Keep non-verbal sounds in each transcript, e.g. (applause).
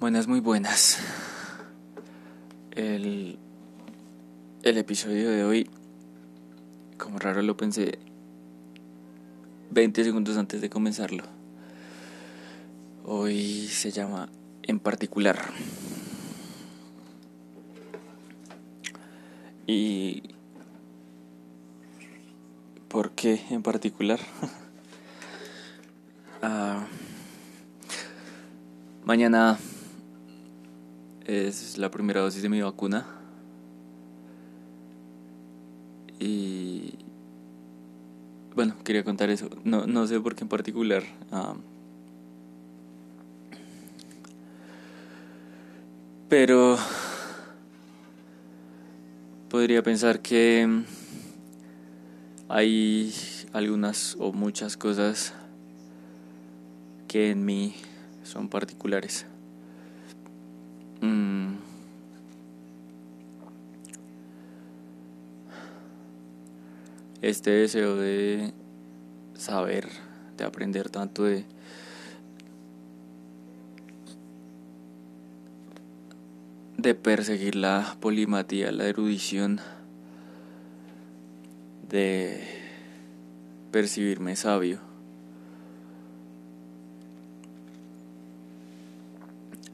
Buenas, muy buenas. El, el episodio de hoy, como raro lo pensé 20 segundos antes de comenzarlo. Hoy se llama En particular. ¿Y por qué en particular? (laughs) Ah, mañana es la primera dosis de mi vacuna. Y bueno, quería contar eso. No, no sé por qué en particular. pero podría pensar que hay algunas o muchas cosas que en mí son particulares. Mm. Este deseo de saber, de aprender tanto de de perseguir la polimatía, la erudición, de percibirme sabio.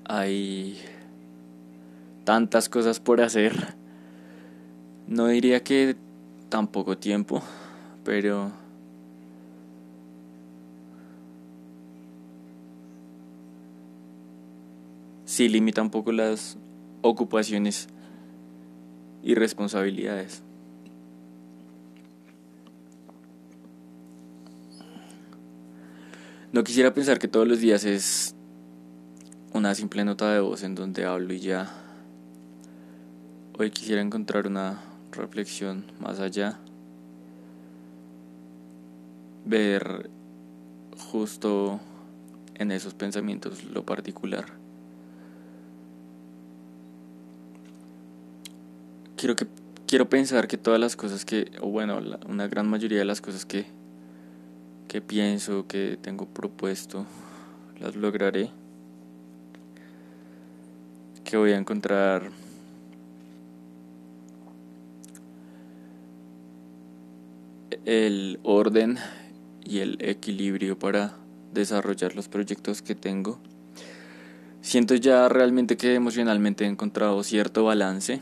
Hay tantas cosas por hacer. No diría que tan poco tiempo, pero sí limita un poco las ocupaciones y responsabilidades. No quisiera pensar que todos los días es una simple nota de voz en donde hablo y ya. Hoy quisiera encontrar una reflexión más allá. Ver justo en esos pensamientos lo particular. Quiero que quiero pensar que todas las cosas que o bueno, una gran mayoría de las cosas que que pienso, que tengo propuesto, las lograré. Que voy a encontrar el orden y el equilibrio para desarrollar los proyectos que tengo. Siento ya realmente que emocionalmente he encontrado cierto balance.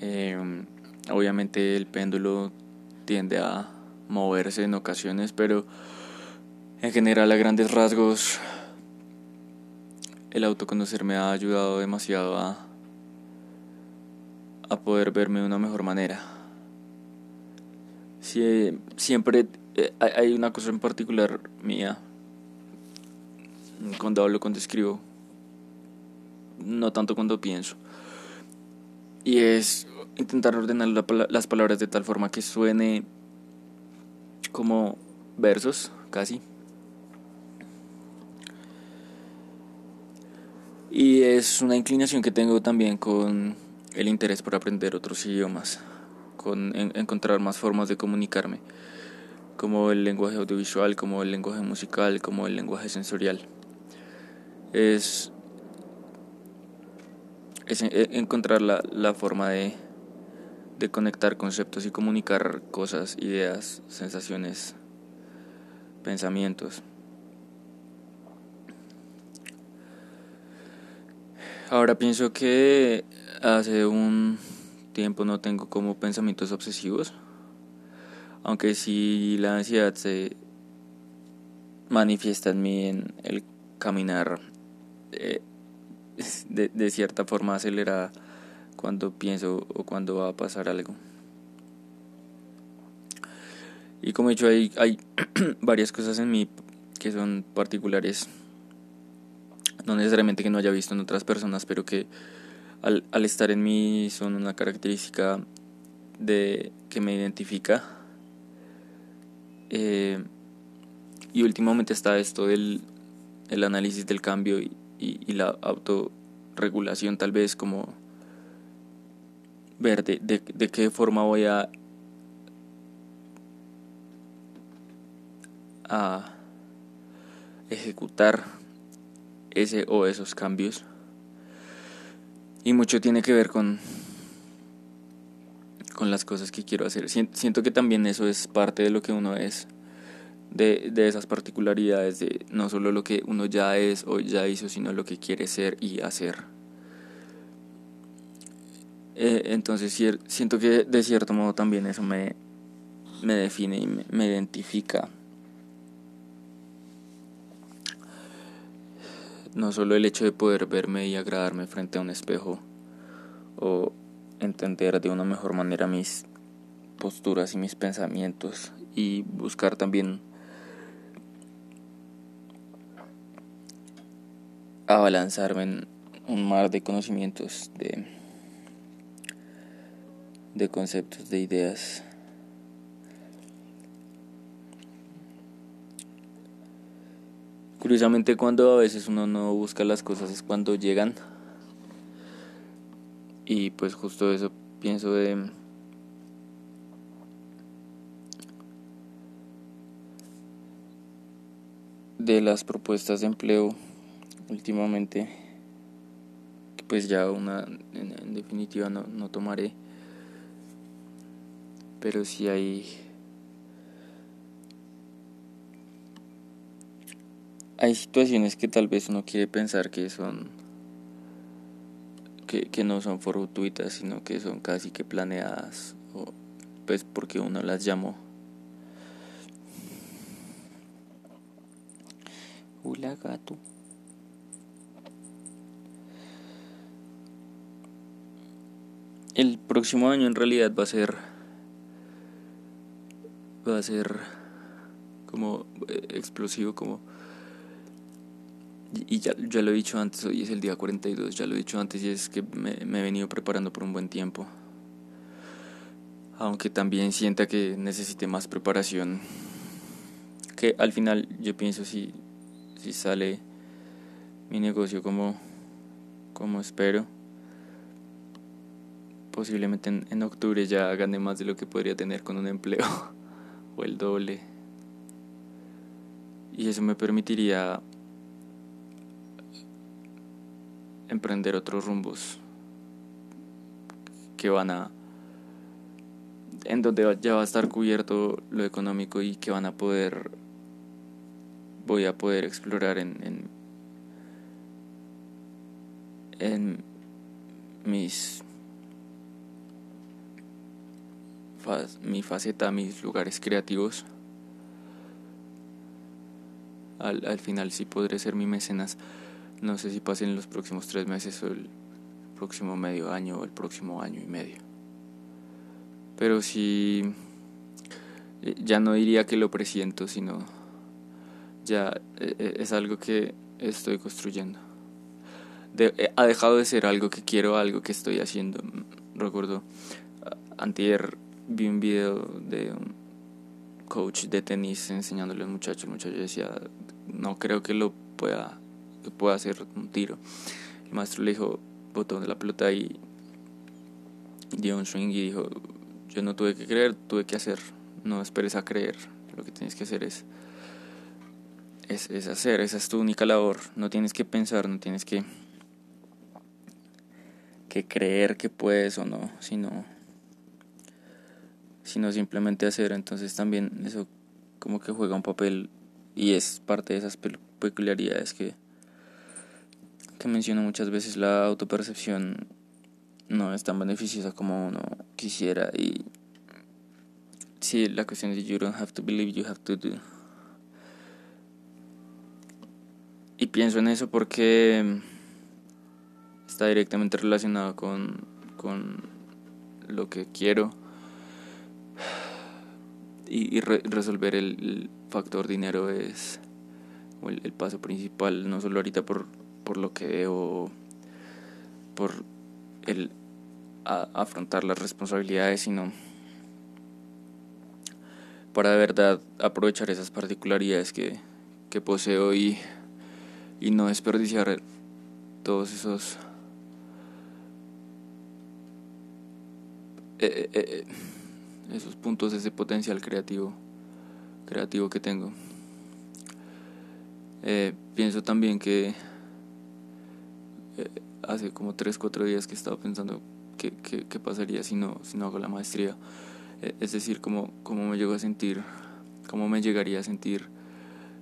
Em, obviamente el péndulo tiende a moverse en ocasiones, pero en general a grandes rasgos el autoconocer me ha ayudado demasiado a, a poder verme de una mejor manera. Si, siempre eh, hay una cosa en particular mía. Cuando hablo, cuando escribo, no tanto cuando pienso, y es intentar ordenar las palabras de tal forma que suene como versos, casi. Y es una inclinación que tengo también con el interés por aprender otros idiomas, con encontrar más formas de comunicarme, como el lenguaje audiovisual, como el lenguaje musical, como el lenguaje sensorial. Es, es encontrar la, la forma de de conectar conceptos y comunicar cosas, ideas, sensaciones, pensamientos. Ahora pienso que hace un tiempo no tengo como pensamientos obsesivos, aunque sí la ansiedad se manifiesta en mí en el caminar eh, (laughs) de, de cierta forma acelerada cuando pienso o cuando va a pasar algo. Y como he dicho, hay, hay (clears throat) varias cosas en mí que son particulares, no necesariamente que no haya visto en otras personas, pero que al, estar en mí son una característica de que me identifica. Eh, y últimamente está esto del el análisis del cambio y, y, la autorregulación tal vez como ver de, de, qué forma voy a, a ejecutar ese o esos cambios. Y mucho tiene que ver con, con las cosas que quiero hacer. Siento que también eso es parte de lo que uno es, de, de esas particularidades, de no solo lo que uno ya es o ya hizo, sino lo que quiere ser y hacer. Eh, entonces siento que de cierto modo también eso me, me define y me identifica. No solo el hecho de poder verme y agradarme frente a un espejo o entender de una mejor manera mis posturas y mis pensamientos y buscar también abalanzarme en un mar de conocimientos, de, de conceptos, de ideas. Curiosamente cuando a veces uno no busca las cosas es cuando llegan. Y pues justo eso pienso de... de las propuestas de empleo últimamente pues ya una en, definitiva no, no tomaré pero si hay hay situaciones que tal vez uno quiere pensar que son que, que no son fortuitas sino que son casi que planeadas o pues porque uno las llamó. Hola gato. El próximo año en realidad va a ser va a ser como eh, explosivo como y ya, ya lo he dicho antes, hoy es el día 42, ya lo he dicho antes y es que me, he venido preparando por un buen tiempo. Aunque también sienta que necesite más preparación. Que al final yo pienso si, si sale mi negocio como, como espero, posiblemente en, en octubre ya gane más de lo que podría tener con un empleo (laughs) o el doble. Y eso me permitiría emprender otros rumbos que van a en donde ya va a estar cubierto lo económico y que van a poder voy a poder explorar en en, en mis mi faceta, mis lugares creativos. Al, al final sí podré ser mi mecenas. No sé si pasen los próximos tres meses o el próximo medio año o el próximo año y medio. Pero sí, eh, ya no diría que lo presiento, sino ya eh, eh, es algo que estoy construyendo. ha dejado de ser algo que quiero, algo que estoy haciendo. Recuerdo, antier vi un video de un coach de tenis enseñándole a un muchacho. El muchacho decía, no creo que lo pueda que pueda hacer un tiro. El maestro le dijo, botón de la pelota y dio un swing y dijo, yo no tuve que creer, tuve que hacer, no esperes a creer, lo que tienes que hacer es, es, es hacer, esa es tu única labor, no tienes que pensar, no tienes que, que creer que puedes o no, sino, sino simplemente hacer, entonces también eso como que juega un papel y es parte de esas peculiaridades que que menciono muchas veces, la autopercepción no es tan beneficiosa como uno quisiera y sí, la cuestión es you don't have to believe, you have to do. Y pienso en eso porque está directamente relacionado con, con lo que quiero y, resolver el, factor dinero es el, el paso principal, no solo ahorita por por lo que veo, por el afrontar las responsabilidades, sino para de verdad aprovechar esas particularidades que, que poseo y, y no desperdiciar todos esos eh, eh, eh, esos puntos ese potencial creativo creativo que tengo. Pienso también que eh, hace como 3, 4 días que estaba pensando qué, qué, pasaría si no, si no hago la maestría. Eh, es decir, cómo, cómo me llego a sentir, cómo me llegaría a sentir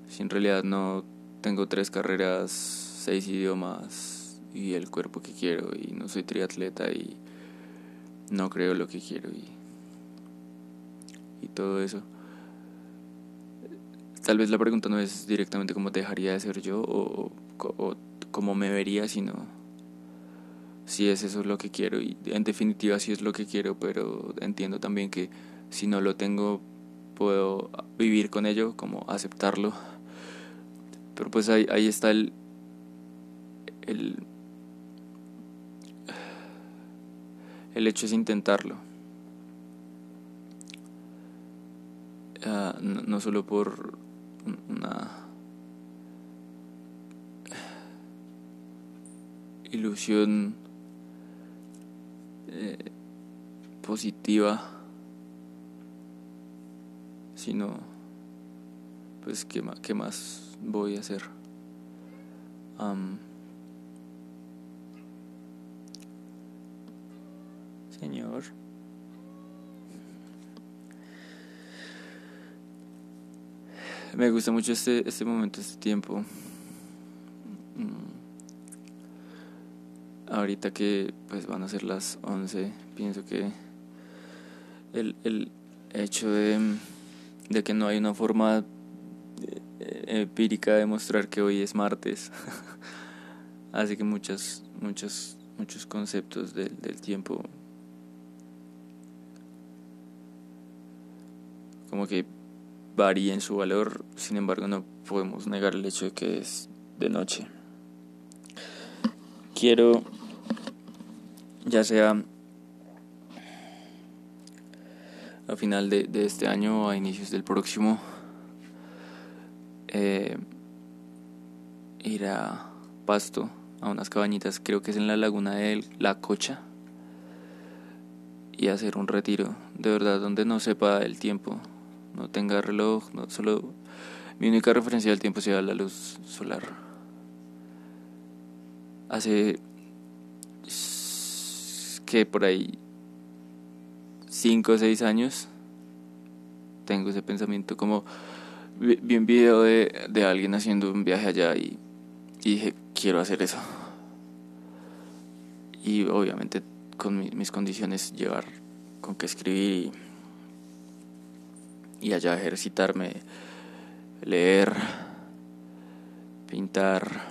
si en realidad no tengo tres carreras, seis idiomas y el cuerpo que quiero y no soy triatleta y no creo lo que quiero y, y todo eso. Tal vez la pregunta no es directamente cómo dejaría de ser yo o, o cómo me vería, sino si es eso lo que quiero y en definitiva si es lo que quiero, pero entiendo también que si no lo tengo puedo vivir con ello, como aceptarlo. Pero pues ahí, ahí está el, el, el hecho es intentarlo. Ah, no solo por una ilusión eh, positiva, sino, pues, ¿qué, qué más voy a hacer? señor. Me gusta mucho este, este momento, este tiempo. Ahorita que pues van a ser las 11, pienso que el, el hecho de, de que no hay una forma eh, empírica de demostrar que hoy es martes (laughs) hace que muchas, muchos, muchos conceptos del, del tiempo como que varíen su valor, sin embargo no podemos negar el hecho de que es de noche. Quiero ya sea a final de, este año o a inicios del próximo, eh, ir a Pasto, a unas cabañitas, creo que es en la laguna de La Cocha, y hacer un retiro, de verdad, donde no sepa el tiempo, no tenga reloj, no solo mi única referencia del tiempo sea la luz solar. Hace que por ahí 5 o 6 años tengo ese pensamiento como vi un video de, de alguien haciendo un viaje allá y, dije quiero hacer eso y obviamente con mis condiciones llevar con que escribir y allá ejercitarme leer pintar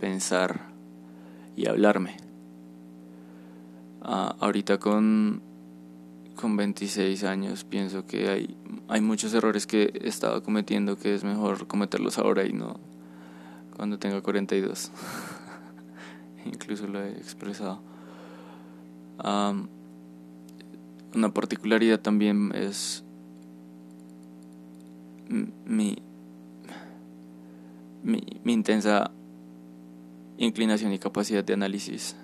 pensar y hablarme Ah, ahorita con, con 26 años pienso que hay, hay muchos errores que he estado cometiendo que es mejor cometerlos ahora y no cuando tenga 42. (laughs) Incluso lo he expresado. una particularidad también es mi, mi intensa inclinación y capacidad de análisis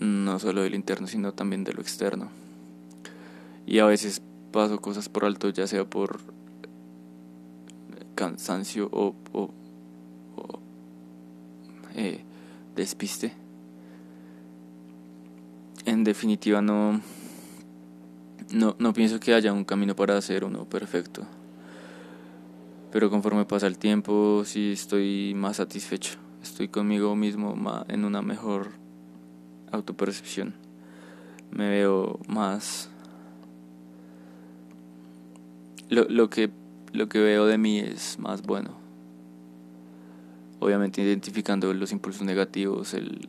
no solo del interno, sino también de lo externo. Y a veces paso cosas por alto, ya sea por cansancio o, eh, despiste. En definitiva, no, no, no pienso que haya un camino para hacer uno perfecto. Pero conforme pasa el tiempo, sí estoy más satisfecho. Estoy conmigo mismo en una mejor autopercepción. Me veo más... Lo, lo, que, lo que veo de mí es más bueno. Obviamente identificando los impulsos negativos, el,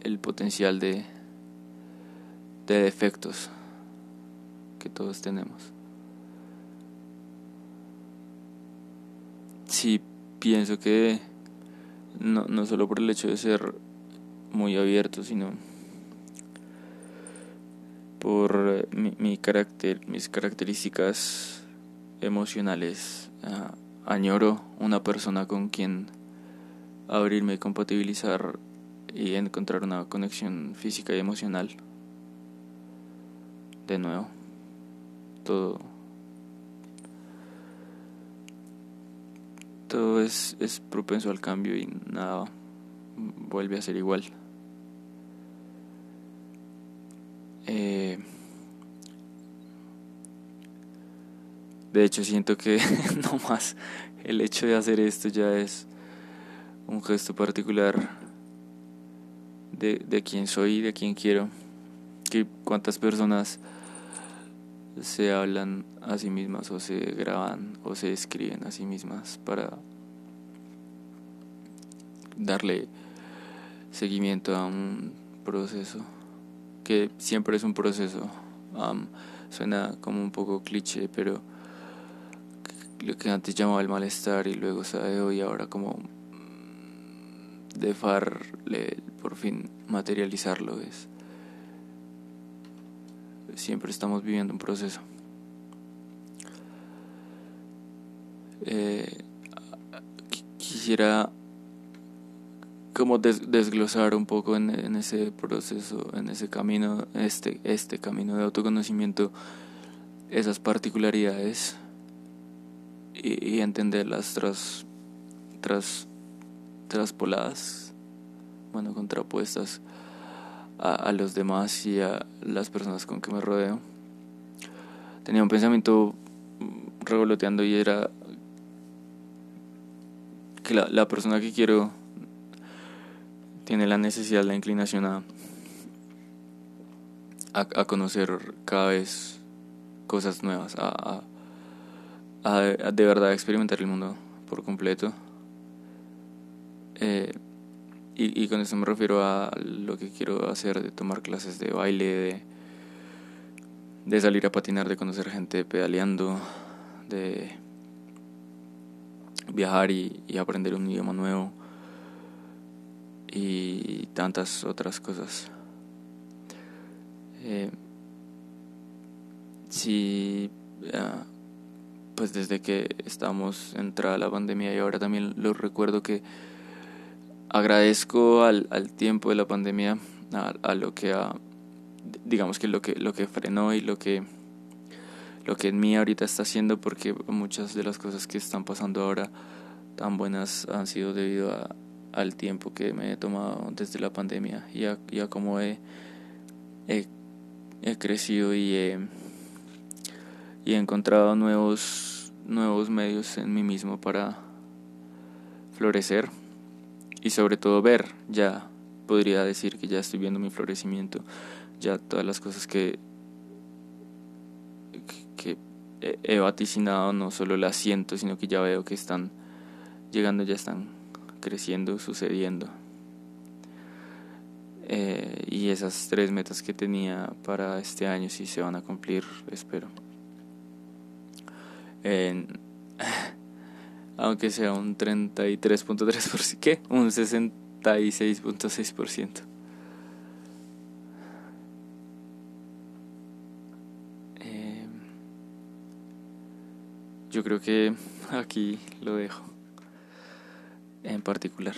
el potencial de, de defectos que todos tenemos. Sí, pienso que no, no solo por el hecho de ser muy abierto, sino por eh, mi, carácter, mis características emocionales. Ah, añoro una persona con quien abrirme y compatibilizar y encontrar una conexión física y emocional. De nuevo, todo todo es, es propenso al cambio y nada vuelve a ser igual. Eh, de hecho, siento que (laughs) no más el hecho de hacer esto ya es un gesto particular de, de quién soy y de quién quiero. Que cuántas personas se hablan a sí mismas o se graban o se escriben a sí mismas para darle seguimiento a un proceso que siempre es un proceso. suena como un poco cliché, pero lo que antes llamaba el malestar y luego sabe y ahora como de farle por fin materializarlo es siempre estamos viviendo un proceso eh, quisiera como desglosar un poco en, ese proceso, en ese camino, este, este camino de autoconocimiento, esas particularidades y, entenderlas tras, tras, traspoladas, bueno, contrapuestas a, los demás y a las personas con que me rodeo. Tenía un pensamiento revoloteando y era que la persona que quiero tiene la necesidad, la inclinación a, a, conocer cada vez cosas nuevas, a, a, de verdad experimentar el mundo por completo. Eh, y, y, con eso me refiero a lo que quiero hacer, de tomar clases de baile, de, de salir a patinar, de conocer gente pedaleando, de viajar y, y aprender un idioma nuevo y tantas otras cosas. Eh, sí, pues desde que estamos entrada la pandemia y ahora también lo recuerdo que agradezco al, al tiempo de la pandemia, a, a lo que ha, digamos que lo que lo que frenó y lo que lo que en mí ahorita está haciendo porque muchas de las cosas que están pasando ahora tan buenas han sido debido a, al tiempo que me he tomado desde la pandemia y a, y cómo he, he, crecido y he, y he encontrado nuevos, nuevos medios en mí mismo para florecer y sobre todo ver, ya podría decir que ya estoy viendo mi florecimiento, ya todas las cosas que, que, que he vaticinado no solo las siento, sino que ya veo que están llegando, ya están creciendo, sucediendo. Eh, y esas tres metas que tenía para este año sí se van a cumplir, espero. (laughs) aunque sea un 33.3%, ¿qué? Un 66.6%. Eh, yo creo que aquí lo dejo en particular.